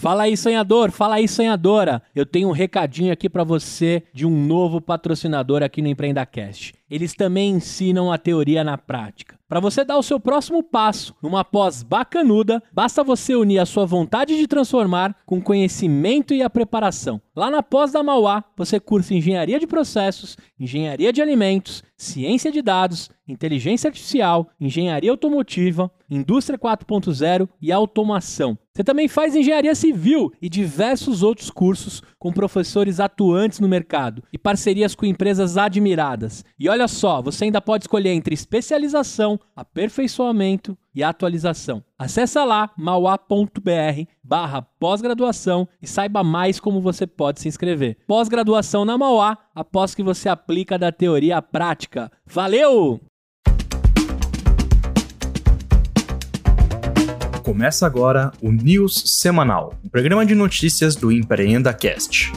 Fala aí, sonhador, fala aí, sonhadora. Eu tenho um recadinho aqui para você de um novo patrocinador aqui no EmpreendaCast. Eles também ensinam a teoria na prática. Para você dar o seu próximo passo numa pós bacanuda, basta você unir a sua vontade de transformar com conhecimento e a preparação. Lá na pós da Mauá, você cursa engenharia de processos, engenharia de alimentos, ciência de dados, inteligência artificial, engenharia automotiva, indústria 4.0 e automação. Você também faz engenharia civil e diversos outros cursos com professores atuantes no mercado e parcerias com empresas admiradas. E olha só, você ainda pode escolher entre especialização, aperfeiçoamento e atualização. Acesse lá mauá.br barra pós-graduação e saiba mais como você pode se inscrever. Pós-graduação na Mauá, após que você aplica da teoria à prática. Valeu! Começa agora o News Semanal, um programa de notícias do Empreenda Cast.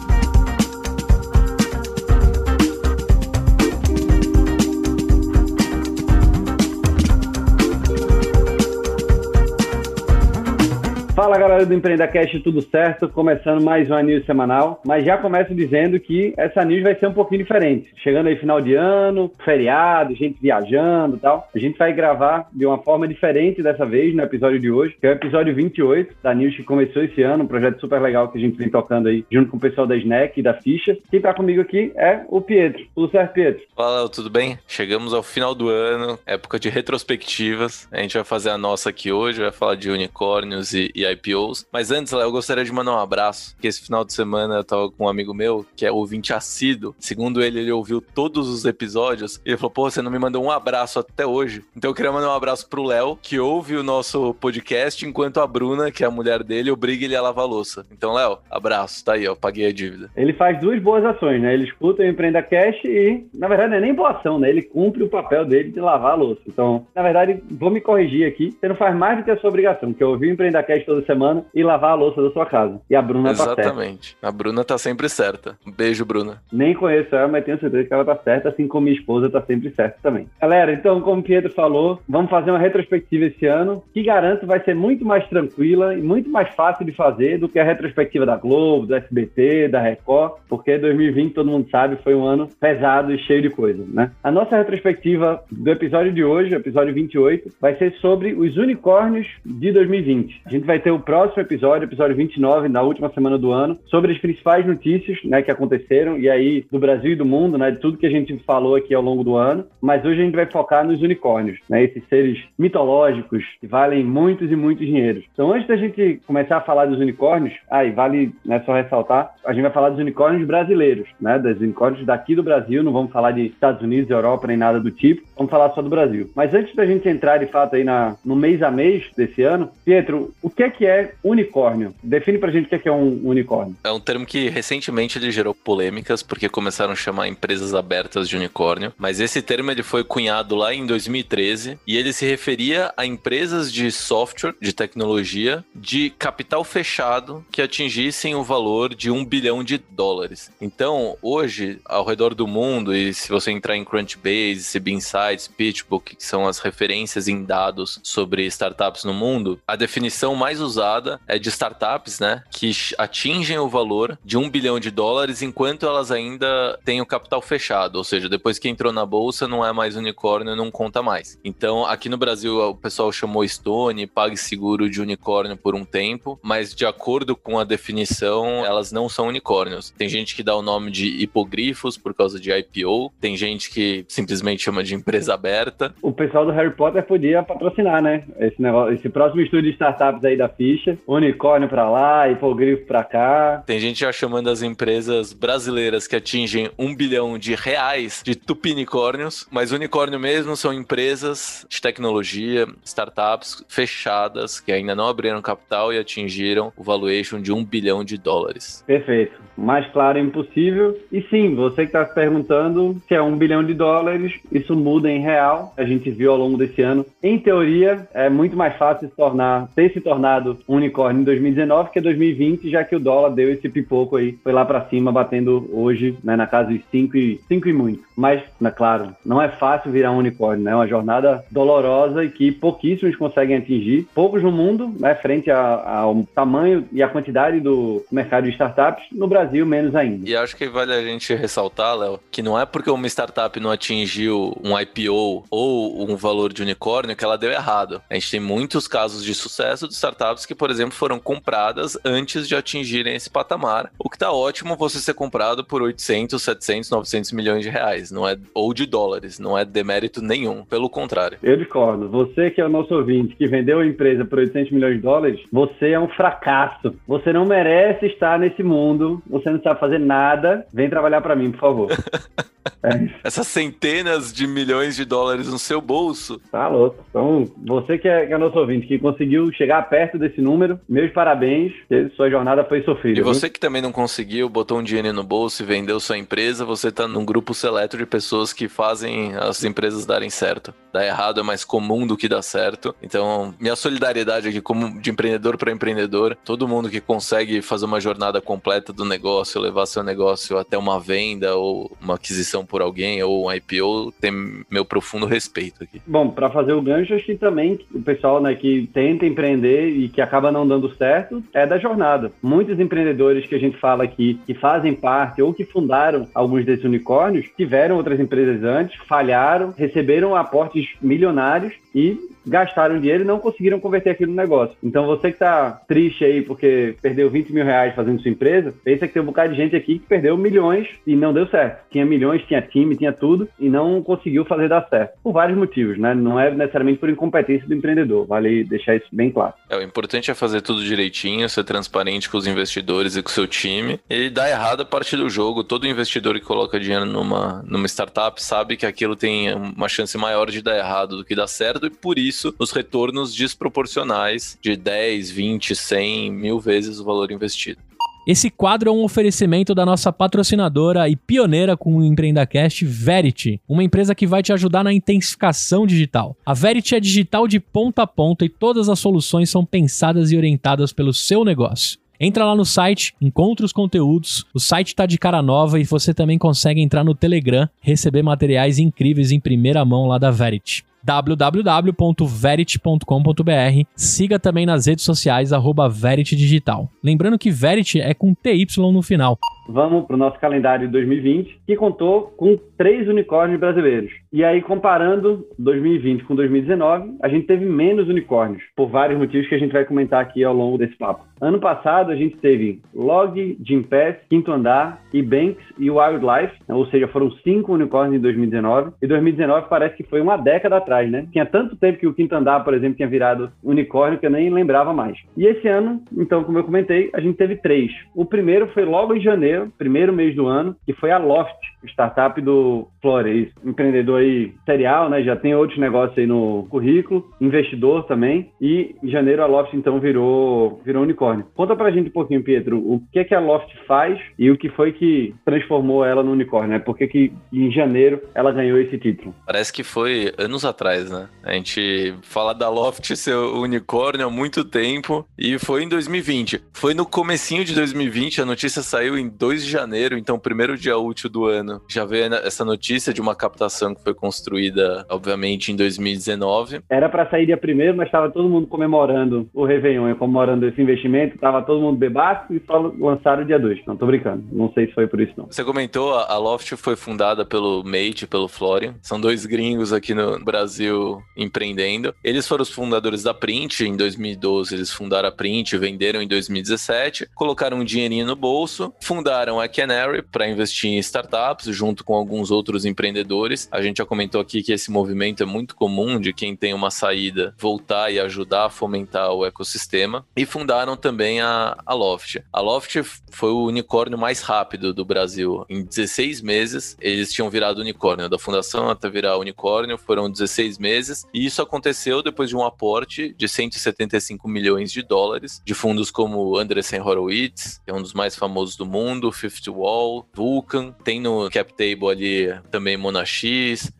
Fala galera do EmpreendaCast, tudo certo? Começando mais uma news semanal, mas já começo dizendo que essa news vai ser um pouquinho diferente. Chegando aí final de ano, feriado, gente viajando e tal. A gente vai gravar de uma forma diferente dessa vez no episódio de hoje, que é o episódio 28 da news que começou esse ano, um projeto super legal que a gente vem tocando aí junto com o pessoal da Snack e da Ficha. Quem tá comigo aqui é o Pietro. Tudo certo, Pietro? Fala, tudo bem? Chegamos ao final do ano, época de retrospectivas. A gente vai fazer a nossa aqui hoje, vai falar de unicórnios e, e IPOs. Mas antes, eu gostaria de mandar um abraço, que esse final de semana eu tava com um amigo meu, que é ouvinte assíduo. Segundo ele, ele ouviu todos os episódios e ele falou, pô, você não me mandou um abraço até hoje. Então eu queria mandar um abraço pro Léo, que ouve o nosso podcast, enquanto a Bruna, que é a mulher dele, obriga ele a lavar a louça. Então, Léo, abraço, tá aí, ó, paguei a dívida. Ele faz duas boas ações, né? Ele escuta o Empreenda Cash e, na verdade, não é nem boa ação, né? Ele cumpre o papel dele de lavar a louça. Então, na verdade, vou me corrigir aqui. Você não faz mais do que a sua obrigação, que eu ouvi o Empreenda Cash semana e lavar a louça da sua casa. E a Bruna Exatamente. tá certa. Exatamente. A Bruna tá sempre certa. Um beijo, Bruna. Nem conheço ela, mas tenho certeza que ela tá certa, assim como minha esposa tá sempre certa também. Galera, então, como o Pietro falou, vamos fazer uma retrospectiva esse ano, que garanto vai ser muito mais tranquila e muito mais fácil de fazer do que a retrospectiva da Globo, do SBT, da Record, porque 2020, todo mundo sabe, foi um ano pesado e cheio de coisas, né? A nossa retrospectiva do episódio de hoje, episódio 28, vai ser sobre os unicórnios de 2020. A gente vai ter o próximo episódio, episódio 29, na última semana do ano, sobre as principais notícias né, que aconteceram, e aí do Brasil e do mundo, né, de tudo que a gente falou aqui ao longo do ano. Mas hoje a gente vai focar nos unicórnios, né, esses seres mitológicos que valem muitos e muitos dinheiros. Então, antes da gente começar a falar dos unicórnios, aí ah, vale né, só ressaltar, a gente vai falar dos unicórnios brasileiros, né, dos unicórnios daqui do Brasil, não vamos falar de Estados Unidos, Europa, nem nada do tipo, vamos falar só do Brasil. Mas antes da gente entrar de fato aí na, no mês a mês desse ano, Pietro, o que é que é unicórnio? Define pra gente o que é um unicórnio. É um termo que recentemente ele gerou polêmicas, porque começaram a chamar empresas abertas de unicórnio, mas esse termo ele foi cunhado lá em 2013 e ele se referia a empresas de software, de tecnologia, de capital fechado que atingissem o valor de um bilhão de dólares. Então, hoje, ao redor do mundo, e se você entrar em Crunchbase, CB Insights, PitchBook, que são as referências em dados sobre startups no mundo, a definição mais usada é de startups, né, que atingem o valor de um bilhão de dólares enquanto elas ainda têm o capital fechado, ou seja, depois que entrou na bolsa não é mais unicórnio, não conta mais. Então, aqui no Brasil o pessoal chamou Stone, PagSeguro de unicórnio por um tempo, mas de acordo com a definição, elas não são unicórnios. Tem gente que dá o nome de hipogrifos por causa de IPO, tem gente que simplesmente chama de empresa aberta. O pessoal do Harry Potter podia patrocinar, né? Esse negócio, esse próximo estudo de startups aí da ficha, unicórnio para lá, hipogrifo para cá. Tem gente já chamando as empresas brasileiras que atingem um bilhão de reais de tupinicórnios, mas unicórnio mesmo são empresas de tecnologia, startups fechadas que ainda não abriram capital e atingiram o valuation de um bilhão de dólares. Perfeito. Mais claro impossível. E sim, você que está se perguntando se é um bilhão de dólares, isso muda em real. A gente viu ao longo desse ano. Em teoria, é muito mais fácil se tornar, ter se tornado um unicórnio em 2019 que 2020, já que o dólar deu esse pipoco aí, foi lá para cima, batendo hoje né, na casa de 5 e, 5 e muito. Mas, né, claro, não é fácil virar um unicórnio, né? É uma jornada dolorosa e que pouquíssimos conseguem atingir, poucos no mundo, né, frente ao tamanho e a quantidade do mercado de startups, no Brasil menos ainda. E acho que vale a gente ressaltar, Léo, que não é porque uma startup não atingiu um IPO ou um valor de unicórnio que ela deu errado. A gente tem muitos casos de sucesso de startups que, por exemplo, foram compradas antes de atingirem esse patamar, o que está ótimo você ser comprado por 800, 700, 900 milhões de reais, não é ou de dólares, não é demérito nenhum, pelo contrário. Eu discordo. Você que é o nosso ouvinte, que vendeu a empresa por 800 milhões de dólares, você é um fracasso. Você não merece estar nesse mundo, você não sabe fazer nada. Vem trabalhar para mim, por favor. É. Essas centenas de milhões de dólares no seu bolso. Tá louco. Então, você que é, que é nosso ouvinte, que conseguiu chegar perto desse número, meus parabéns, sua jornada foi sofrida. E você que também não conseguiu, botou um dinheiro no bolso e vendeu sua empresa, você tá num grupo seleto de pessoas que fazem as empresas darem certo. Dar errado é mais comum do que dar certo. Então, minha solidariedade aqui como de empreendedor para empreendedor, todo mundo que consegue fazer uma jornada completa do negócio, levar seu negócio até uma venda ou uma aquisição por alguém ou um IPO, tem meu profundo respeito aqui. Bom, para fazer o gancho, acho que também o pessoal né, que tenta empreender e que acaba não dando certo é da jornada. Muitos empreendedores que a gente fala aqui, que fazem parte ou que fundaram alguns desses unicórnios, tiveram outras empresas antes, falharam, receberam aportes milionários e gastaram dinheiro e não conseguiram converter aquilo no negócio. Então você que tá triste aí porque perdeu 20 mil reais fazendo sua empresa, pensa que tem um bocado de gente aqui que perdeu milhões e não deu certo. Tinha milhões, tinha time, tinha tudo e não conseguiu fazer dar certo. Por vários motivos, né? Não é necessariamente por incompetência do empreendedor. Vale deixar isso bem claro. É, o importante é fazer tudo direitinho, ser transparente com os investidores e com o seu time. E dá errado a partir do jogo. Todo investidor que coloca dinheiro numa, numa startup sabe que aquilo tem uma chance maior de dar errado do que dar certo e por isso isso os retornos desproporcionais de 10, 20, 100, mil vezes o valor investido. Esse quadro é um oferecimento da nossa patrocinadora e pioneira com o Empreendacast, Verity, uma empresa que vai te ajudar na intensificação digital. A Verity é digital de ponta a ponta e todas as soluções são pensadas e orientadas pelo seu negócio. Entra lá no site, encontra os conteúdos. O site está de cara nova e você também consegue entrar no Telegram, receber materiais incríveis em primeira mão lá da Verity www.verity.com.br. Siga também nas redes sociais, arroba Verity Digital. Lembrando que Verity é com TY no final. Vamos para o nosso calendário de 2020, que contou com três unicórnios brasileiros. E aí, comparando 2020 com 2019, a gente teve menos unicórnios, por vários motivos que a gente vai comentar aqui ao longo desse papo. Ano passado, a gente teve Log, Gympass, Quinto Andar, Ebanks e Wildlife, ou seja, foram cinco unicórnios em 2019. E 2019 parece que foi uma década atrás, né? Tinha tanto tempo que o Quinto Andar, por exemplo, tinha virado unicórnio que eu nem lembrava mais. E esse ano, então, como eu comentei, a gente teve três. O primeiro foi logo em janeiro, primeiro mês do ano, que foi a Loft, startup do Flores, empreendedor aí serial, né? Já tem outros negócios aí no currículo, investidor também. E em janeiro a Loft então virou virou unicórnio. Conta pra gente um pouquinho, Pietro, o que é que a Loft faz e o que foi que transformou ela no unicórnio, né? Por que, que em janeiro ela ganhou esse título? Parece que foi anos atrás, né? A gente fala da Loft ser unicórnio há muito tempo e foi em 2020. Foi no comecinho de 2020, a notícia saiu em 2 de janeiro, então primeiro dia útil do ano. Já veio essa notícia de uma captação que foi construída, obviamente, em 2019. Era para sair dia primeiro, mas estava todo mundo comemorando o Réveillon, comemorando esse investimento, estava todo mundo bebaço e só lançaram dia 2. Não tô brincando, não sei se foi por isso não. Você comentou, a Loft foi fundada pelo Mate, pelo Florian. São dois gringos aqui no Brasil empreendendo. Eles foram os fundadores da Print em 2012, eles fundaram a Print, venderam em 2017, colocaram um dinheirinho no bolso, fundaram a Canary para investir em startups junto com alguns outros empreendedores. A gente já comentou aqui que esse movimento é muito comum de quem tem uma saída voltar e ajudar a fomentar o ecossistema. E fundaram também a, a Loft. A Loft foi o unicórnio mais rápido do Brasil. Em 16 meses, eles tinham virado unicórnio. Da fundação até virar unicórnio foram 16 meses. E isso aconteceu depois de um aporte de 175 milhões de dólares de fundos como Andreessen Horowitz, que é um dos mais famosos do mundo, Fifth Wall, Vulcan. Tem no cap table ali também Monax,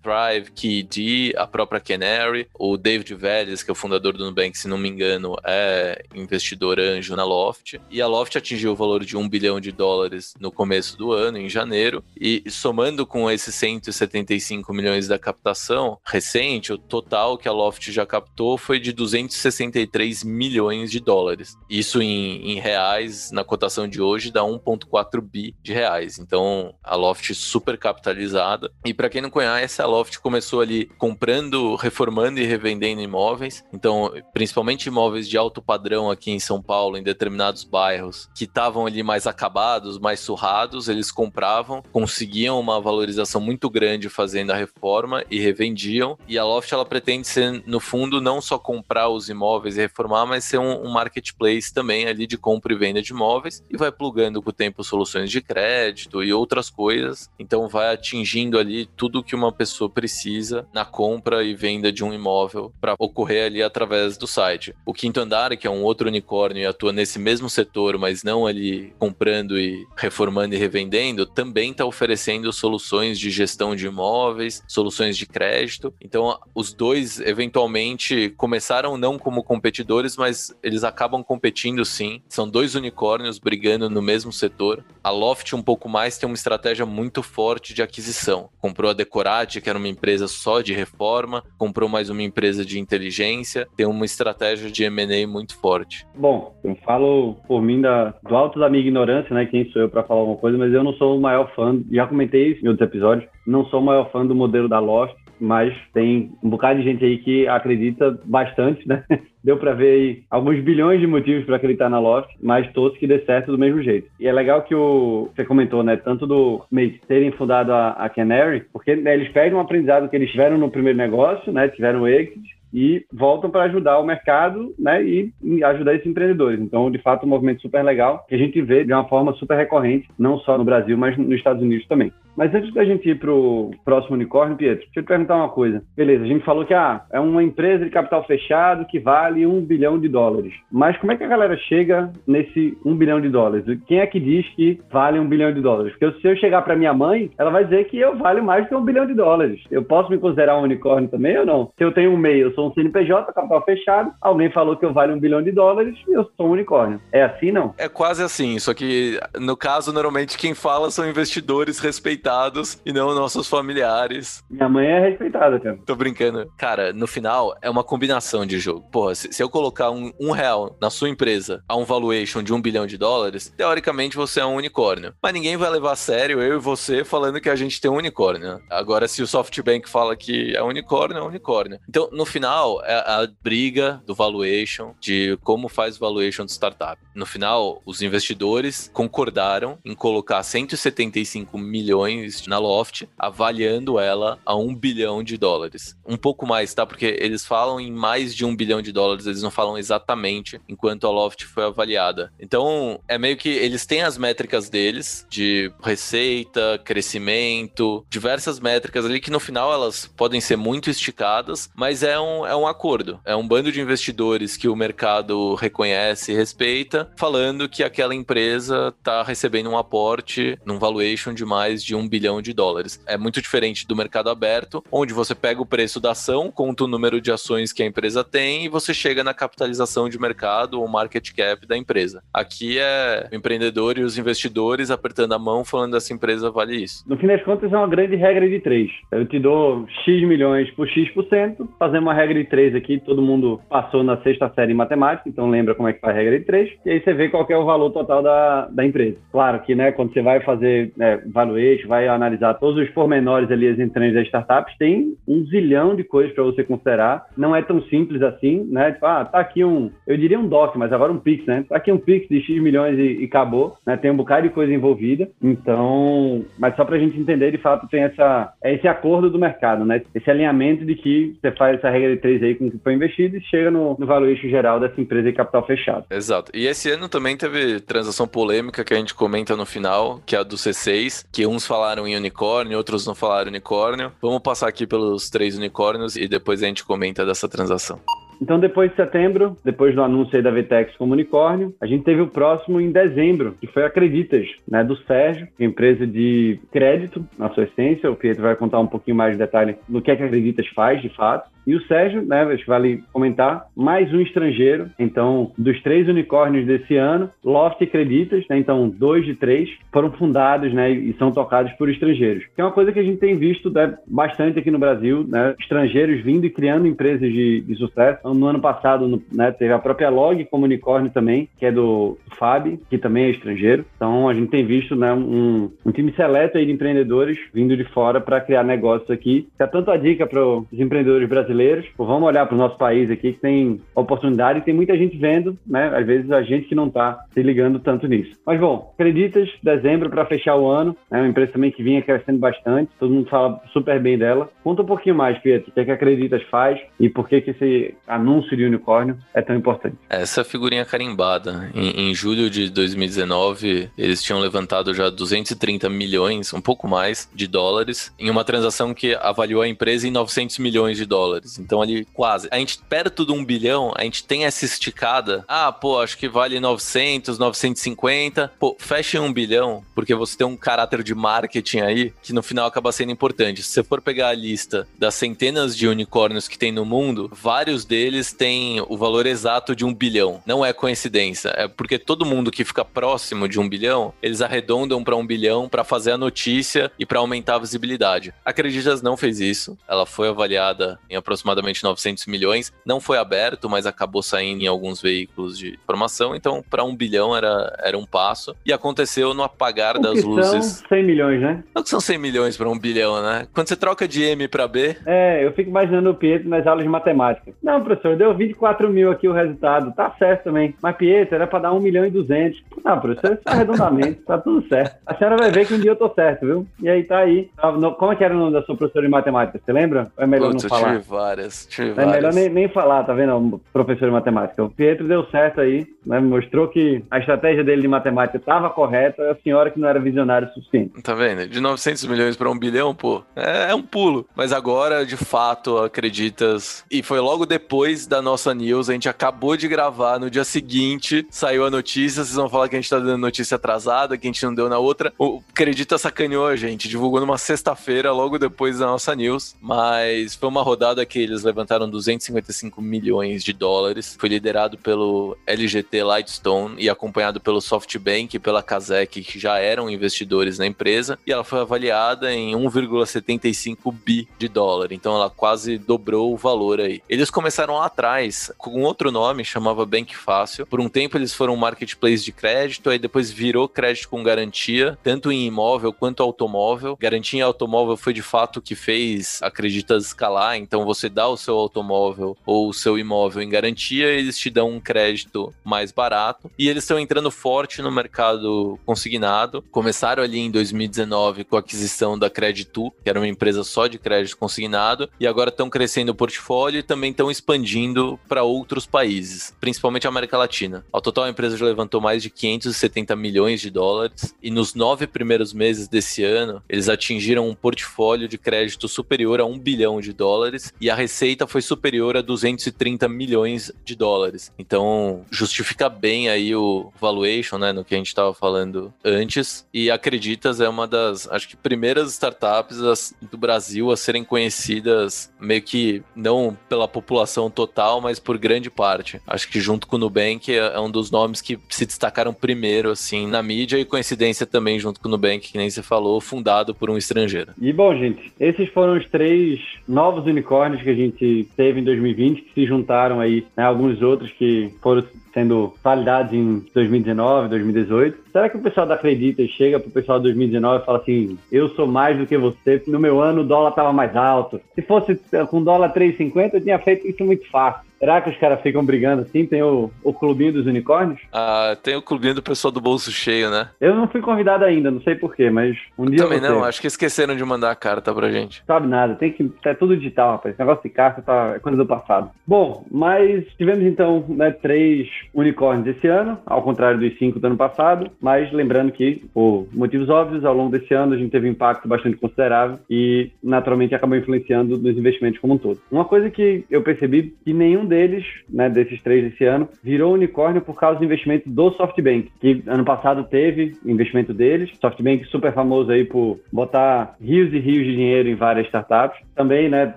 Thrive, KD, a própria Canary, o David Vélez, que é o fundador do Nubank, se não me engano, é investidor anjo na Loft. E a Loft atingiu o valor de um bilhão de dólares no começo do ano, em janeiro, e somando com esses 175 milhões da captação recente, o total que a Loft já captou foi de 263 milhões de dólares. Isso em, em reais, na cotação de hoje, dá 1,4 bi de reais. Então, a Loft super capitalizada. E para quem não conhece, a Loft começou ali comprando, reformando e revendendo imóveis. Então, principalmente imóveis de alto padrão aqui em São Paulo, em determinados bairros, que estavam ali mais acabados, mais surrados, eles compravam, conseguiam uma valorização muito grande fazendo a reforma e revendiam. E a Loft ela pretende ser, no fundo, não só comprar os imóveis e reformar, mas ser um, um marketplace também ali de compra e venda de imóveis e vai plugando com o tempo soluções de crédito e outras coisas. Então vai atingindo ali tudo que uma pessoa precisa na compra e venda de um imóvel para ocorrer ali através do site. O Quinto Andar, que é um outro unicórnio e atua nesse mesmo setor, mas não ali comprando e reformando e revendendo, também está oferecendo soluções de gestão de imóveis, soluções de crédito. Então os dois eventualmente começaram não como competidores, mas eles acabam competindo sim. São dois unicórnios brigando no mesmo setor. A Loft um pouco mais tem uma estratégia muito forte de aquisição. Comprou a Decorate, que era uma empresa só de reforma, comprou mais uma empresa de inteligência, tem uma estratégia de M&A muito forte. Bom, eu falo por mim da, do alto da minha ignorância, né? Quem sou eu para falar alguma coisa, mas eu não sou o maior fã, já comentei isso em outros episódios, não sou o maior fã do modelo da Loft, mas tem um bocado de gente aí que acredita bastante, né? Deu para ver aí alguns bilhões de motivos para acreditar na Loft, mas todos que dê certo do mesmo jeito. E é legal que o você comentou, né? Tanto do Mate terem fundado a, a Canary, porque né, eles pegam um aprendizado que eles tiveram no primeiro negócio, né? Tiveram exit, e voltam para ajudar o mercado né, e, ajudar esses empreendedores. Então, de fato, um movimento super legal que a gente vê de uma forma super recorrente, não só no Brasil, mas nos Estados Unidos também. Mas antes da gente ir para o próximo unicórnio, Pietro, deixa eu te perguntar uma coisa. Beleza, a gente falou que ah, é uma empresa de capital fechado que vale um bilhão de dólares. Mas como é que a galera chega nesse um bilhão de dólares? Quem é que diz que vale um bilhão de dólares? Porque se eu chegar para minha mãe, ela vai dizer que eu valho mais que um bilhão de dólares. Eu posso me considerar um unicórnio também ou não? Se eu tenho um meio, eu sou um CNPJ, capital fechado, alguém falou que eu valho um bilhão de dólares e eu sou um unicórnio. É assim, não? É quase assim, só que no caso, normalmente quem fala são investidores respeitados respeitados e não nossos familiares. Minha mãe é respeitada, cara. Tô brincando. Cara, no final é uma combinação de jogo. Porra, se, se eu colocar um, um, real na sua empresa a um valuation de um bilhão de dólares, teoricamente você é um unicórnio. Mas ninguém vai levar a sério eu e você falando que a gente tem um unicórnio. Agora, se o SoftBank fala que é um unicórnio, é um unicórnio. Então, no final, é a briga do valuation, de como faz valuation de startup. No final, os investidores concordaram em colocar 175 milhões milhões na Loft, avaliando ela a um bilhão de dólares. Um pouco mais, tá? Porque eles falam em mais de um bilhão de dólares, eles não falam exatamente enquanto a Loft foi avaliada. Então, é meio que eles têm as métricas deles de receita, crescimento, diversas métricas ali que no final elas podem ser muito esticadas, mas é um, é um acordo. É um bando de investidores que o mercado reconhece e respeita, falando que aquela empresa está recebendo um aporte num valuation de mais de um bilhão de dólares. É muito diferente do mercado aberto, onde você pega o preço da ação, conta o número de ações que a empresa tem e você chega na capitalização de mercado ou market cap da empresa. Aqui é o empreendedor e os investidores apertando a mão falando essa empresa vale isso. No fim das contas é uma grande regra de três. Eu te dou X milhões por X%, fazemos uma regra de três aqui, todo mundo passou na sexta série em matemática, então lembra como é que faz a regra de três, e aí você vê qual é o valor total da, da empresa. Claro que, né, quando você vai fazer né, valuation, vai analisar todos os pormenores ali, as entranhas das startups, tem um zilhão de coisas para você considerar. Não é tão simples assim, né? Tipo, ah, tá aqui um, eu diria um DOC, mas agora um Pix, né? Tá aqui um Pix de X milhões e, e acabou, né? Tem um bocado de coisa envolvida. Então, mas só para a gente entender, de fato, tem essa, é esse acordo do mercado, né? Esse alinhamento de que você faz essa regra de três aí com o que foi investido e chega no, no valuation geral dessa empresa de capital fechado. Exato. E esse ano também teve transação polêmica que a gente comenta no final, que é a do C6, que uns falaram falaram em unicórnio, outros não falaram unicórnio. Vamos passar aqui pelos três unicórnios e depois a gente comenta dessa transação. Então, depois de setembro, depois do anúncio aí da VTEX como unicórnio, a gente teve o próximo em dezembro, que foi Acreditas, né, do Sérgio, é empresa de crédito, na sua essência. O Pietro vai contar um pouquinho mais de detalhe do que, é que Acreditas faz, de fato. E o Sérgio, né, acho que vale comentar, mais um estrangeiro. Então, dos três unicórnios desse ano, Loft e Creditas, né, então dois de três, foram fundados né, e são tocados por estrangeiros. Que é uma coisa que a gente tem visto né, bastante aqui no Brasil, né, estrangeiros vindo e criando empresas de, de sucesso. Então, no ano passado, né, teve a própria Log como unicórnio também, que é do Fab, que também é estrangeiro. Então, a gente tem visto né, um, um time seleto de empreendedores vindo de fora para criar negócios aqui. Fica tanto a dica para os empreendedores brasileiros brasileiros. Pô, vamos olhar para o nosso país aqui que tem oportunidade e tem muita gente vendo, né? Às vezes a gente que não está se ligando tanto nisso. Mas bom, acreditas, dezembro para fechar o ano, é uma empresa também que vinha crescendo bastante, todo mundo fala super bem dela. Conta um pouquinho mais, Pietro, o que, é que Acreditas faz e por que, que esse anúncio de unicórnio é tão importante. Essa figurinha carimbada. Em, em julho de 2019, eles tinham levantado já 230 milhões, um pouco mais, de dólares, em uma transação que avaliou a empresa em 900 milhões de dólares dólares. Então ali quase. A gente perto de um bilhão, a gente tem essa esticada. Ah, pô, acho que vale 900, 950. Pô, fecha em um bilhão, porque você tem um caráter de marketing aí que no final acaba sendo importante. Se você for pegar a lista das centenas de unicórnios que tem no mundo, vários deles têm o valor exato de um bilhão. Não é coincidência, é porque todo mundo que fica próximo de um bilhão, eles arredondam para um bilhão para fazer a notícia e para aumentar a visibilidade. Acreditas não fez isso. Ela foi avaliada em aproximadamente aproximadamente 900 milhões. Não foi aberto, mas acabou saindo em alguns veículos de informação. Então, para um bilhão era, era um passo. E aconteceu no apagar das são luzes. São 100 milhões, né? Não que são 100 milhões para um bilhão, né? Quando você troca de M para B. É, eu fico imaginando o Pietro nas aulas de matemática. Não, professor, deu 24 mil aqui o resultado. Tá certo também. Mas, Pietro, era para dar 1 milhão e 200. Não, professor, isso é arredondamento. tá tudo certo. A senhora vai ver que um dia eu tô certo, viu? E aí tá aí. Como é que era o nome da sua professora de matemática? Você lembra? Ou é melhor Putz, não falar? Várias. Tive é várias. melhor nem, nem, falar, tá vendo, professor de matemática? O Pietro deu certo aí, né? Mostrou que a estratégia dele de matemática estava correta, a senhora que não era visionária o suficiente. Tá vendo? De 900 milhões para um bilhão, pô, é, é, um pulo. Mas agora, de fato, acreditas. E foi logo depois da nossa news, a gente acabou de gravar, no dia seguinte saiu a notícia. Vocês vão falar que a gente tá dando notícia atrasada, que a gente não deu na outra. O Acredita sacaneou a gente, divulgou numa sexta-feira, logo depois da nossa news. Mas foi uma rodada que eles levantaram 255 milhões de dólares. Foi liderado pelo LGT Lightstone e acompanhado pelo SoftBank e pela Kazek, que já eram investidores na empresa. E ela foi avaliada em 1,75 bi de dólar. Então ela quase dobrou o valor aí. Eles começaram lá atrás com outro nome, chamava Bank Fácil. Por um tempo eles foram um marketplace de crédito, aí depois virou crédito com garantia, tanto em imóvel quanto automóvel. Garantia em automóvel foi de fato o que fez Acreditas escalar, então você dá o seu automóvel ou o seu imóvel em garantia, eles te dão um crédito mais barato. E eles estão entrando forte no mercado consignado. Começaram ali em 2019 com a aquisição da Creditu, que era uma empresa só de crédito consignado, e agora estão crescendo o portfólio e também estão expandindo para outros países, principalmente a América Latina. Ao total, a empresa já levantou mais de 570 milhões de dólares e nos nove primeiros meses desse ano, eles atingiram um portfólio de crédito superior a um bilhão de dólares e a receita foi superior a 230 milhões de dólares. Então, justifica bem aí o valuation, né, no que a gente estava falando antes. E Acreditas é uma das, acho que, primeiras startups do Brasil a serem conhecidas meio que não pela população total, mas por grande parte. Acho que junto com o Nubank é um dos nomes que se destacaram primeiro, assim, na mídia e coincidência também junto com o Nubank, que nem você falou, fundado por um estrangeiro. E bom, gente, esses foram os três novos unicórnios que a gente teve em 2020, que se juntaram aí né, alguns outros que foram sendo validados em 2019, 2018. Será que o pessoal da Acredita chega pro pessoal de 2019 e fala assim: eu sou mais do que você, no meu ano o dólar tava mais alto. Se fosse com dólar 3,50, eu tinha feito isso muito fácil. Será que os caras ficam brigando assim? Tem o, o clubinho dos unicórnios? Ah, tem o clubinho do pessoal do bolso cheio, né? Eu não fui convidado ainda, não sei porquê, mas um dia. Também não, acho que esqueceram de mandar a carta pra gente. Sabe nada, tem que. É tudo digital, rapaz. Esse negócio de carta tá, é coisa do passado. Bom, mas tivemos então né, três unicórnios esse ano, ao contrário dos cinco do ano passado. Mas lembrando que, por motivos óbvios, ao longo desse ano a gente teve um impacto bastante considerável e naturalmente acabou influenciando nos investimentos como um todo. Uma coisa que eu percebi que nenhum deles, né, desses três desse ano, virou unicórnio por causa do investimento do SoftBank, que ano passado teve investimento deles. SoftBank super famoso aí por botar rios e rios de dinheiro em várias startups. Também, né,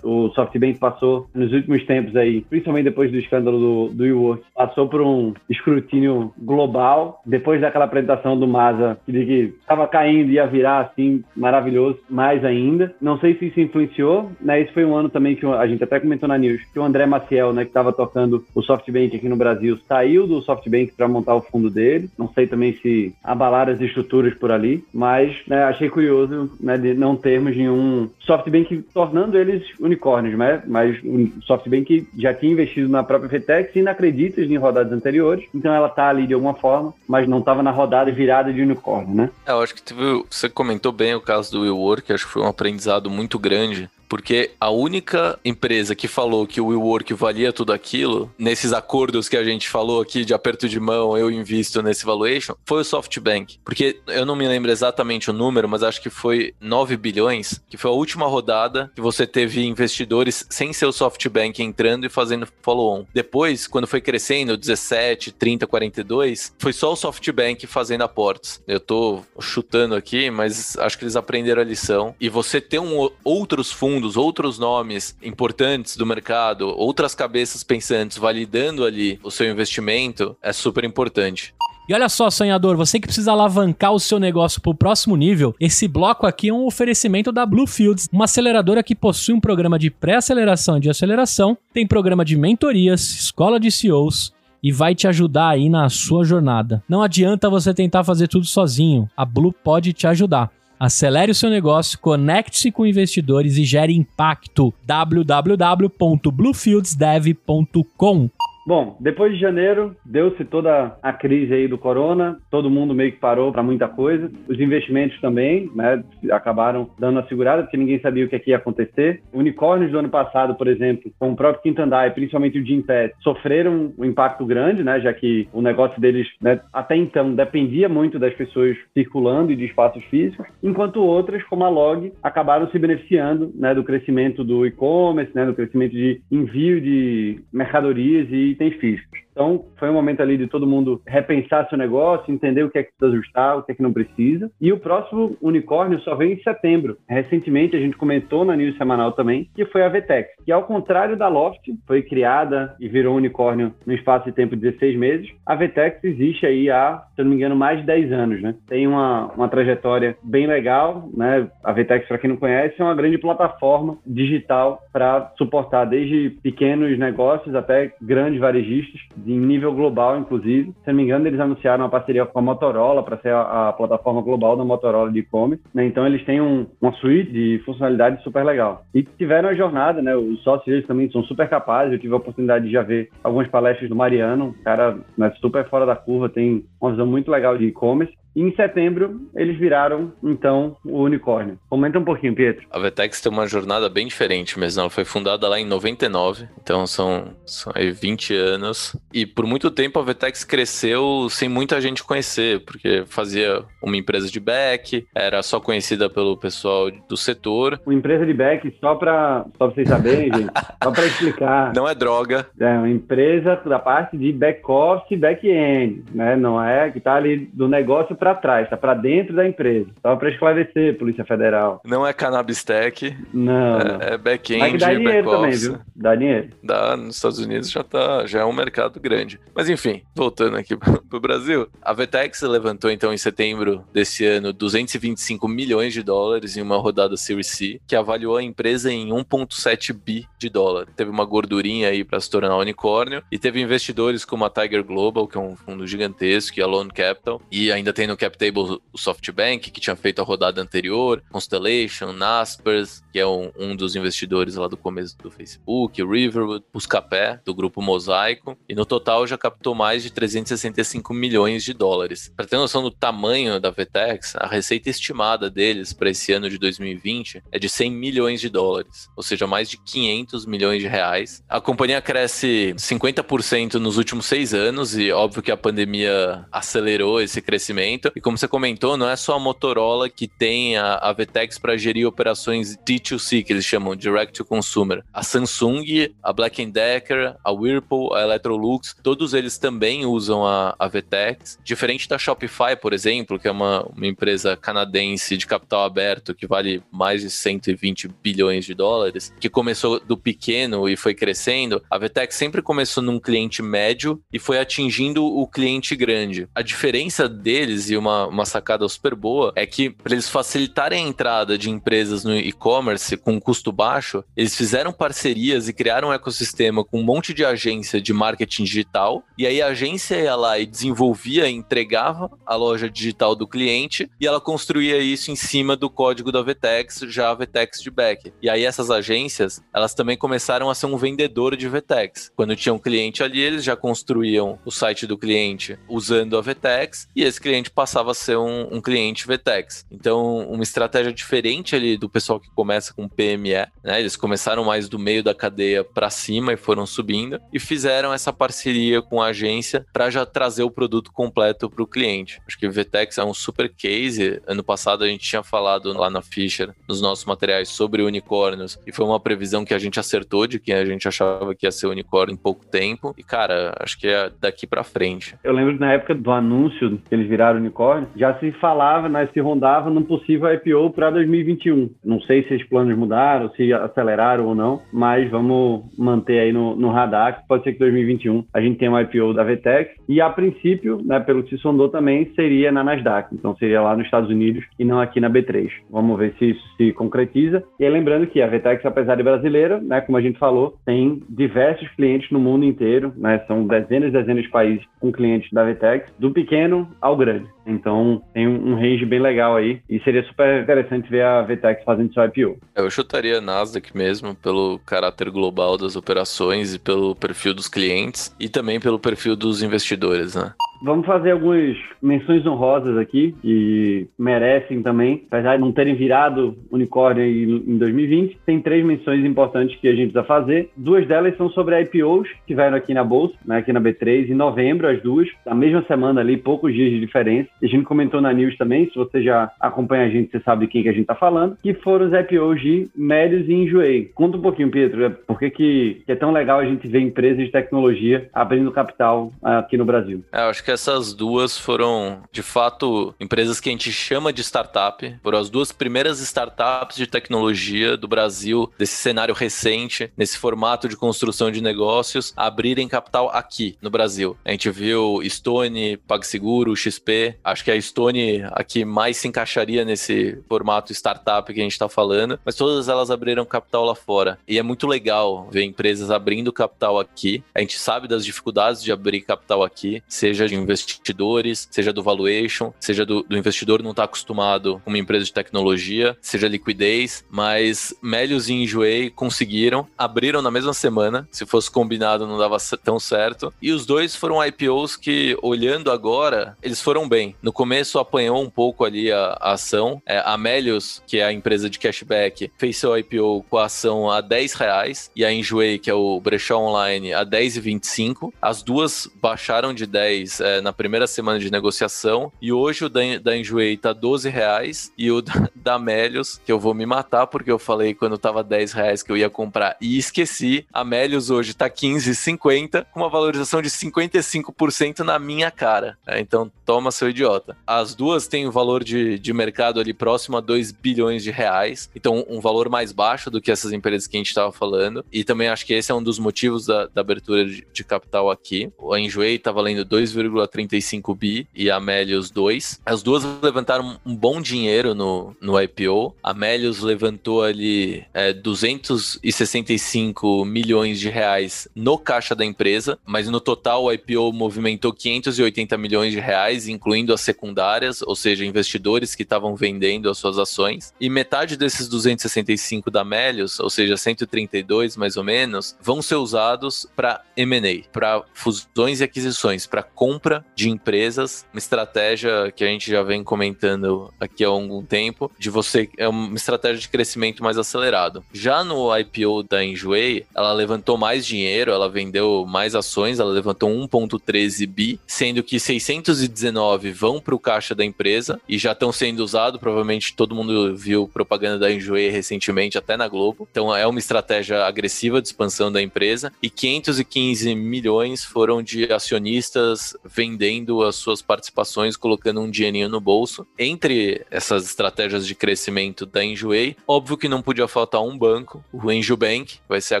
o SoftBank passou nos últimos tempos aí, principalmente depois do escândalo do, do WeWork, passou por um escrutínio global. Depois daquela apresentação do Masa, que estava caindo e ia virar assim, maravilhoso, mais ainda. Não sei se isso influenciou, né? Esse foi um ano também que a gente até comentou na news, que o André Maciel, né, estava tocando o SoftBank aqui no Brasil, saiu do SoftBank para montar o fundo dele. Não sei também se abalaram as estruturas por ali, mas né, achei curioso né, de não termos nenhum SoftBank tornando eles unicórnios, né? Mas o SoftBank já tinha investido na própria FTX inacreditas em rodadas anteriores, então ela tá ali de alguma forma, mas não estava na rodada virada de unicórnio, né? É, eu acho que teve, você comentou bem o caso do WeWork, acho que foi um aprendizado muito grande porque a única empresa que falou que o WeWork valia tudo aquilo, nesses acordos que a gente falou aqui de aperto de mão, eu invisto nesse valuation, foi o SoftBank. Porque eu não me lembro exatamente o número, mas acho que foi 9 bilhões, que foi a última rodada que você teve investidores sem ser o SoftBank entrando e fazendo follow-on. Depois, quando foi crescendo, 17, 30, 42, foi só o SoftBank fazendo aportes. Eu tô chutando aqui, mas acho que eles aprenderam a lição. E você ter um, outros fundos fundos, outros nomes importantes do mercado, outras cabeças pensantes validando ali o seu investimento, é super importante. E olha só, sonhador, você que precisa alavancar o seu negócio para o próximo nível, esse bloco aqui é um oferecimento da Bluefields, uma aceleradora que possui um programa de pré-aceleração e de aceleração, tem programa de mentorias, escola de CEOs e vai te ajudar aí na sua jornada. Não adianta você tentar fazer tudo sozinho, a Blue pode te ajudar. Acelere o seu negócio, conecte-se com investidores e gere impacto. www.bluefieldsdev.com Bom, depois de janeiro, deu-se toda a crise aí do corona, todo mundo meio que parou para muita coisa. Os investimentos também, né, acabaram dando uma segurada, porque ninguém sabia o que, é que ia acontecer. Unicórnios do ano passado, por exemplo, com o próprio Quintandai, principalmente o Gimpet, sofreram um impacto grande, né, já que o negócio deles, né, até então, dependia muito das pessoas circulando e de espaços físicos, enquanto outras, como a Log, acabaram se beneficiando né, do crescimento do e-commerce, né, do crescimento de envio de mercadorias e itens físicos. Então, foi um momento ali de todo mundo repensar seu negócio, entender o que é que precisa ajustar, o que é que não precisa. E o próximo unicórnio só vem em setembro. Recentemente, a gente comentou na News Semanal também, que foi a VTEX, que ao contrário da Loft, foi criada e virou unicórnio no espaço de tempo de 16 meses. A VTEX existe aí há, se eu não me engano, mais de 10 anos, né? Tem uma, uma trajetória bem legal, né? A VTEX, para quem não conhece, é uma grande plataforma digital para suportar desde pequenos negócios até grandes varejistas em nível global, inclusive. Se não me engano, eles anunciaram uma parceria com a Motorola para ser a, a, plataforma global da Motorola de e-commerce. Né? Então, eles têm um, uma suíte de funcionalidades super legal. E tiveram a jornada, né? Os sócios deles também são super capazes. Eu tive a oportunidade de já ver algumas palestras do Mariano, um cara né, super fora da curva, tem uma visão muito legal de e-commerce. E em setembro, eles viraram, então, o unicórnio. Comenta um pouquinho, Pietro. A Vetex tem uma jornada bem diferente mesmo. Ela foi fundada lá em 99, então são, são aí 20 anos. E por muito tempo a Vetex cresceu sem muita gente conhecer, porque fazia uma empresa de back, era só conhecida pelo pessoal do setor. Uma empresa de back, só para só pra vocês saberem, gente, só para explicar. Não é droga. É uma empresa da parte de back-office e back-end, né? Não é que tá ali do negócio para trás, tá para dentro da empresa. Só para esclarecer, Polícia Federal. Não é cannabis tech. Não. É, é back-end. Dá dinheiro também, viu? Dá dinheiro. Dá, nos Estados Unidos já tá, já é um mercado grande. Mas enfim, voltando aqui pro Brasil, a Vetex levantou então em setembro desse ano 225 milhões de dólares em uma rodada Series C, que avaliou a empresa em 1.7 bi de dólar. Teve uma gordurinha aí para se tornar unicórnio e teve investidores como a Tiger Global, que é um fundo gigantesco, e a Lone Capital, e ainda tem no cap table o SoftBank, que tinha feito a rodada anterior, Constellation, Naspers, que é um, um dos investidores lá do começo do Facebook, Riverwood, Buscapé, do grupo Mosaico, e no total já captou mais de 365 milhões de dólares. Para ter noção do tamanho da Vetex, a receita estimada deles para esse ano de 2020 é de 100 milhões de dólares, ou seja, mais de 500 milhões de reais. A companhia cresce 50% nos últimos seis anos e óbvio que a pandemia acelerou esse crescimento crescimento. E como você comentou, não é só a Motorola que tem a, a VTEX para gerir operações D2C, que eles chamam Direct to Consumer. A Samsung, a Black Decker, a Whirlpool, a Electrolux, todos eles também usam a, a VTEX. Diferente da Shopify, por exemplo, que é uma, uma empresa canadense de capital aberto que vale mais de 120 bilhões de dólares, que começou do pequeno e foi crescendo, a VTEX sempre começou num cliente médio e foi atingindo o cliente grande. A diferença deles, e uma, uma sacada super boa, é que para eles facilitarem a entrada de empresas no e-commerce com custo baixo, eles fizeram parcerias e criaram um ecossistema com um monte de agência de marketing digital, e aí a agência ia lá e desenvolvia e entregava a loja digital do cliente, e ela construía isso em cima do código da VTEX, já a VTEX de back. E aí essas agências, elas também começaram a ser um vendedor de VTEX. Quando tinha um cliente ali, eles já construíam o site do cliente usando a VTEX, e esse cliente passava a ser um, um cliente VTEX. Então, uma estratégia diferente ali do pessoal que começa com PME, né? Eles começaram mais do meio da cadeia para cima e foram subindo e fizeram essa parceria com a agência para já trazer o produto completo para o cliente. Acho que o VTEX é um super case. Ano passado a gente tinha falado lá na Fischer, nos nossos materiais, sobre unicórnios e foi uma previsão que a gente acertou de que a gente achava que ia ser unicórnio em pouco tempo. E cara, acho que é daqui para frente. Eu lembro na época do anúncio que eles viraram unicórnio, já se falava, né, se rondava num possível IPO para 2021. Não sei se os planos mudaram, se aceleraram ou não, mas vamos manter aí no, no radar que pode ser que 2021 a gente tenha um IPO da VTEX e a princípio, né, pelo que se sondou também, seria na Nasdaq, então seria lá nos Estados Unidos e não aqui na B3. Vamos ver se isso se concretiza. E aí, lembrando que a VTEX, apesar de brasileira, né, como a gente falou, tem diversos clientes no mundo inteiro, né, são dezenas e dezenas de países com clientes da VTEX, do pequeno ao grande. Então tem um range bem legal aí e seria super interessante ver a VTEX fazendo seu IPO. Eu chutaria Nasdaq mesmo pelo caráter global das operações e pelo perfil dos clientes e também pelo perfil dos investidores, né? Vamos fazer algumas menções honrosas aqui, que merecem também, apesar de não terem virado unicórnio em 2020. Tem três menções importantes que a gente precisa fazer. Duas delas são sobre IPOs, que vieram aqui na Bolsa, né, aqui na B3, em novembro, as duas, na mesma semana ali, poucos dias de diferença. A gente comentou na News também, se você já acompanha a gente, você sabe quem que a gente está falando, que foram os IPOs de Médios e Enjoei. Conta um pouquinho, Pedro, é por que, que é tão legal a gente ver empresas de tecnologia abrindo capital aqui no Brasil? É, eu acho que essas duas foram, de fato, empresas que a gente chama de startup. Foram as duas primeiras startups de tecnologia do Brasil, desse cenário recente, nesse formato de construção de negócios, abrirem capital aqui no Brasil. A gente viu Stone, PagSeguro, XP. Acho que a Stone aqui mais se encaixaria nesse formato startup que a gente está falando, mas todas elas abriram capital lá fora. E é muito legal ver empresas abrindo capital aqui. A gente sabe das dificuldades de abrir capital aqui, seja de investidores, seja do valuation, seja do, do investidor não estar tá acostumado com uma empresa de tecnologia, seja liquidez, mas Melius e Enjoei conseguiram, abriram na mesma semana, se fosse combinado não dava tão certo, e os dois foram IPOs que, olhando agora, eles foram bem. No começo apanhou um pouco ali a, a ação, é, a Melius, que é a empresa de cashback, fez seu IPO com a ação a 10 reais, e a Enjoei, que é o brechó online, a 10,25. As duas baixaram de 10 é, na primeira semana de negociação. E hoje o da, da Enjoei tá 12 reais e o da, Melios, que eu vou me matar porque eu falei quando tava 10 reais que eu ia comprar e esqueci. A Melios hoje tá 15,50 com uma valorização de 55% na minha cara. É, então toma seu idiota. As duas têm um valor de, de mercado ali próximo a 2 bilhões de reais. Então um valor mais baixo do que essas empresas que a gente estava falando. E também acho que esse é um dos motivos da, da abertura de, de capital aqui. A Enjoei tá valendo 2,3 35 bi e a Melius 2. As duas levantaram um bom dinheiro no, no IPO. A Melius levantou ali é, 265 milhões de reais no caixa da empresa, mas no total o IPO movimentou 580 milhões de reais, incluindo as secundárias, ou seja, investidores que estavam vendendo as suas ações. E metade desses 265 da Melius, ou seja, 132 mais ou menos, vão ser usados para M&A, para fusões e aquisições, para compra compra de empresas, uma estratégia que a gente já vem comentando aqui há algum tempo, de você é uma estratégia de crescimento mais acelerado. Já no IPO da Enjoei, ela levantou mais dinheiro, ela vendeu mais ações, ela levantou 1.13 bi, sendo que 619 vão para o caixa da empresa e já estão sendo usados, provavelmente todo mundo viu propaganda da Enjoei recentemente até na Globo. Então é uma estratégia agressiva de expansão da empresa e 515 milhões foram de acionistas vendendo as suas participações, colocando um dinheirinho no bolso. Entre essas estratégias de crescimento da Enjoei, óbvio que não podia faltar um banco, o Enjubank, vai ser a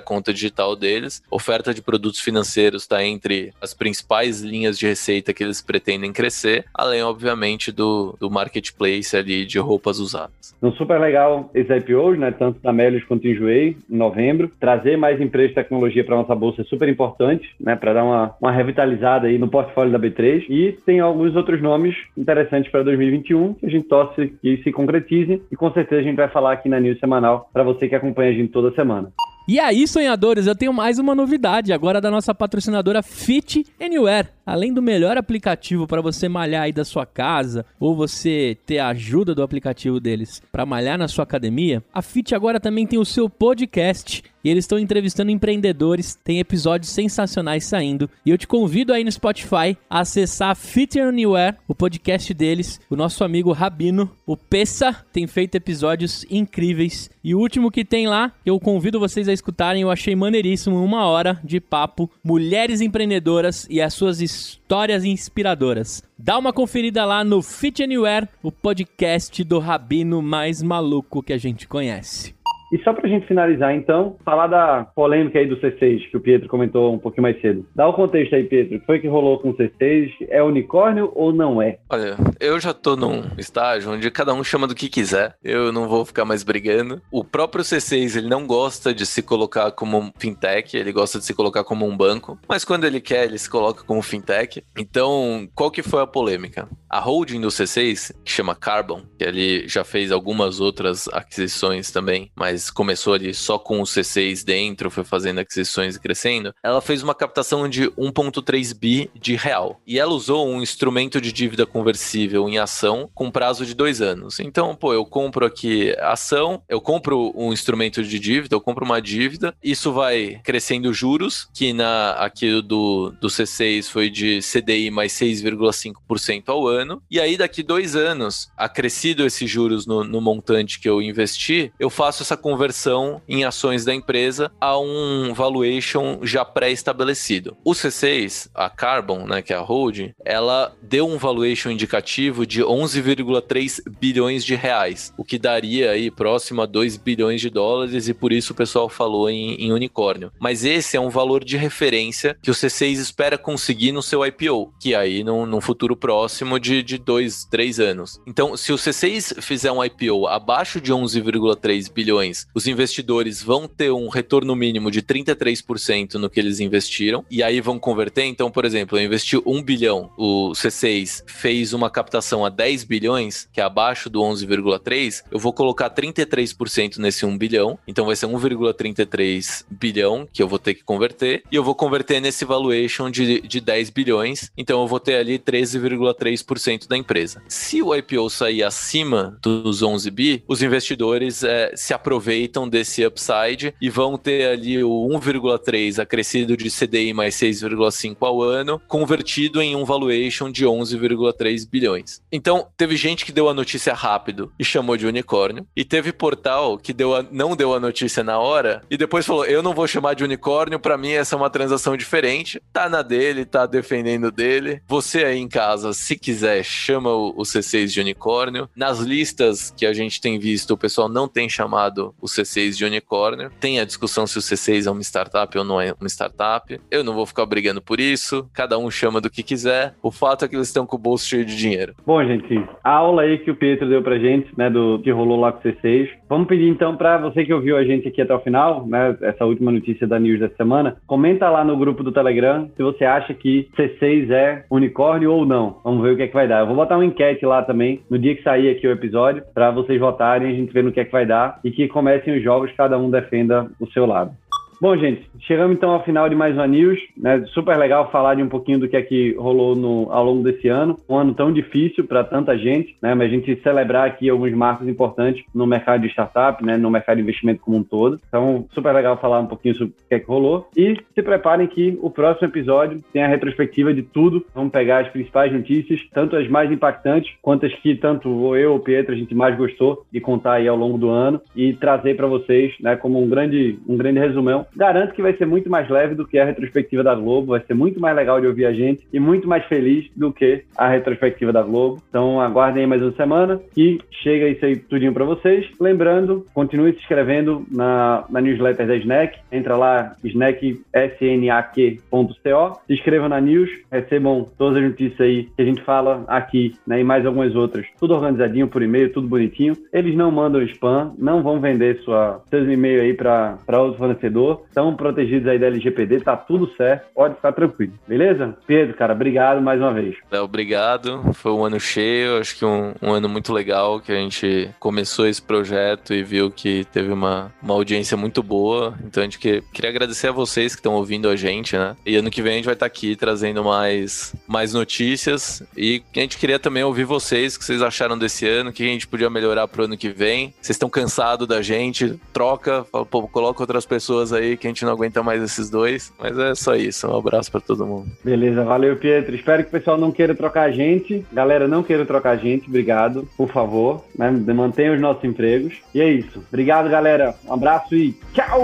conta digital deles. Oferta de produtos financeiros está entre as principais linhas de receita que eles pretendem crescer, além, obviamente, do, do marketplace ali de roupas usadas. Então, super legal esse IPO, né? Tanto da Melios quanto Enjoei, em novembro. Trazer mais empresas de tecnologia para nossa bolsa é super importante, né? Para dar uma, uma revitalizada aí no portfólio da B3. E tem alguns outros nomes interessantes para 2021 que a gente torce que se concretize. E com certeza a gente vai falar aqui na News Semanal para você que acompanha a gente toda semana. E aí, sonhadores, eu tenho mais uma novidade agora da nossa patrocinadora Fit Anywhere. Além do melhor aplicativo para você malhar aí da sua casa ou você ter a ajuda do aplicativo deles para malhar na sua academia, a Fit agora também tem o seu podcast e eles estão entrevistando empreendedores, tem episódios sensacionais saindo. E eu te convido aí no Spotify a acessar Fit Anywhere, o podcast deles. O nosso amigo Rabino, o Pessa, tem feito episódios incríveis. E o último que tem lá, eu convido vocês a escutarem, eu achei maneiríssimo, uma hora de papo, mulheres empreendedoras e as suas histórias inspiradoras. Dá uma conferida lá no Fit Anywhere, o podcast do Rabino mais maluco que a gente conhece. E só para a gente finalizar, então, falar da polêmica aí do C6, que o Pietro comentou um pouquinho mais cedo. Dá o contexto aí, Pietro. O que foi que rolou com o C6? É unicórnio ou não é? Olha, eu já tô num estágio onde cada um chama do que quiser. Eu não vou ficar mais brigando. O próprio C6, ele não gosta de se colocar como um fintech, ele gosta de se colocar como um banco. Mas quando ele quer, ele se coloca como fintech. Então, qual que foi a polêmica? A holding do C6, que chama Carbon, que ele já fez algumas outras aquisições também, mas começou ali só com o C6 dentro, foi fazendo aquisições e crescendo, ela fez uma captação de 1,3 bi de real. E ela usou um instrumento de dívida conversível em ação com prazo de dois anos. Então, pô, eu compro aqui ação, eu compro um instrumento de dívida, eu compro uma dívida, isso vai crescendo juros, que na aqui do, do C6 foi de CDI mais 6,5% ao ano. E aí, daqui dois anos, acrescido esses juros no, no montante que eu investi, eu faço essa conversão em ações da empresa a um valuation já pré-estabelecido. O C6, a Carbon, né, que é a holding, ela deu um valuation indicativo de 11,3 bilhões de reais, o que daria aí próximo a 2 bilhões de dólares e por isso o pessoal falou em, em unicórnio. Mas esse é um valor de referência que o C6 espera conseguir no seu IPO, que aí num, num futuro próximo de, de dois, três anos. Então, se o C6 fizer um IPO abaixo de 11,3 bilhões os investidores vão ter um retorno mínimo de 33% no que eles investiram, e aí vão converter. Então, por exemplo, eu investi 1 bilhão, o C6 fez uma captação a 10 bilhões, que é abaixo do 11,3, eu vou colocar 33% nesse 1 bilhão, então vai ser 1,33 bilhão que eu vou ter que converter, e eu vou converter nesse valuation de, de 10 bilhões, então eu vou ter ali 13,3% da empresa. Se o IPO sair acima dos 11 bi, os investidores é, se aproveitam aproveitam desse upside e vão ter ali o 1,3 acrescido de CDI mais 6,5 ao ano, convertido em um valuation de 11,3 bilhões. Então, teve gente que deu a notícia rápido e chamou de unicórnio, e teve portal que deu a, não deu a notícia na hora e depois falou: "Eu não vou chamar de unicórnio, para mim essa é uma transação diferente". Tá na dele, tá defendendo dele. Você aí em casa, se quiser, chama o, o C6 de unicórnio. Nas listas que a gente tem visto, o pessoal não tem chamado o C6 de unicórnio. Tem a discussão se o C6 é uma startup ou não é uma startup. Eu não vou ficar brigando por isso. Cada um chama do que quiser. O fato é que eles estão com o bolso cheio de dinheiro. Bom, gente, a aula aí que o Pietro deu pra gente, né, do que rolou lá com o C6. Vamos pedir então para você que ouviu a gente aqui até o final, né, essa última notícia da news dessa semana, comenta lá no grupo do Telegram se você acha que C6 é unicórnio ou não. Vamos ver o que é que vai dar. Eu vou botar uma enquete lá também no dia que sair aqui o episódio para vocês votarem, a gente ver no que é que vai dar e que comecem os jogos, cada um defenda o seu lado. Bom, gente, chegamos então ao final de mais uma news. Né? Super legal falar de um pouquinho do que é que rolou no, ao longo desse ano. Um ano tão difícil para tanta gente, né? Mas a gente celebrar aqui alguns marcos importantes no mercado de startup, né? No mercado de investimento como um todo. Então, super legal falar um pouquinho sobre o que é que rolou. E se preparem que o próximo episódio tem a retrospectiva de tudo. Vamos pegar as principais notícias, tanto as mais impactantes quanto as que tanto eu ou o Pietro a gente mais gostou de contar aí ao longo do ano e trazer para vocês, né? Como um grande, um grande resumão. Garanto que vai ser muito mais leve do que a retrospectiva da Globo. Vai ser muito mais legal de ouvir a gente e muito mais feliz do que a retrospectiva da Globo. Então aguardem aí mais uma semana e chega isso aí tudinho para vocês. Lembrando, continue se inscrevendo na, na newsletter da Snack. Entra lá, snack.snac.co. Se inscrevam na news, recebam todas as notícias aí que a gente fala aqui, né? E mais algumas outras. Tudo organizadinho por e-mail, tudo bonitinho. Eles não mandam spam, não vão vender sua, seus e-mails aí para outro fornecedor. Estão protegidos aí da LGPD, tá tudo certo. Pode ficar tranquilo. Beleza? Pedro, cara, obrigado mais uma vez. obrigado. Foi um ano cheio, acho que um, um ano muito legal que a gente começou esse projeto e viu que teve uma, uma audiência muito boa. Então a gente que, queria agradecer a vocês que estão ouvindo a gente, né? E ano que vem a gente vai estar tá aqui trazendo mais, mais notícias. E a gente queria também ouvir vocês, o que vocês acharam desse ano, o que a gente podia melhorar pro ano que vem. Vocês estão cansados da gente, troca, fala, pô, coloca outras pessoas aí que a gente não aguenta mais esses dois. Mas é só isso. Um abraço para todo mundo. Beleza, valeu, Pietro. Espero que o pessoal não queira trocar a gente. Galera, não queira trocar a gente. Obrigado, por favor. Né? Mantenha os nossos empregos. E é isso. Obrigado, galera. Um abraço e tchau!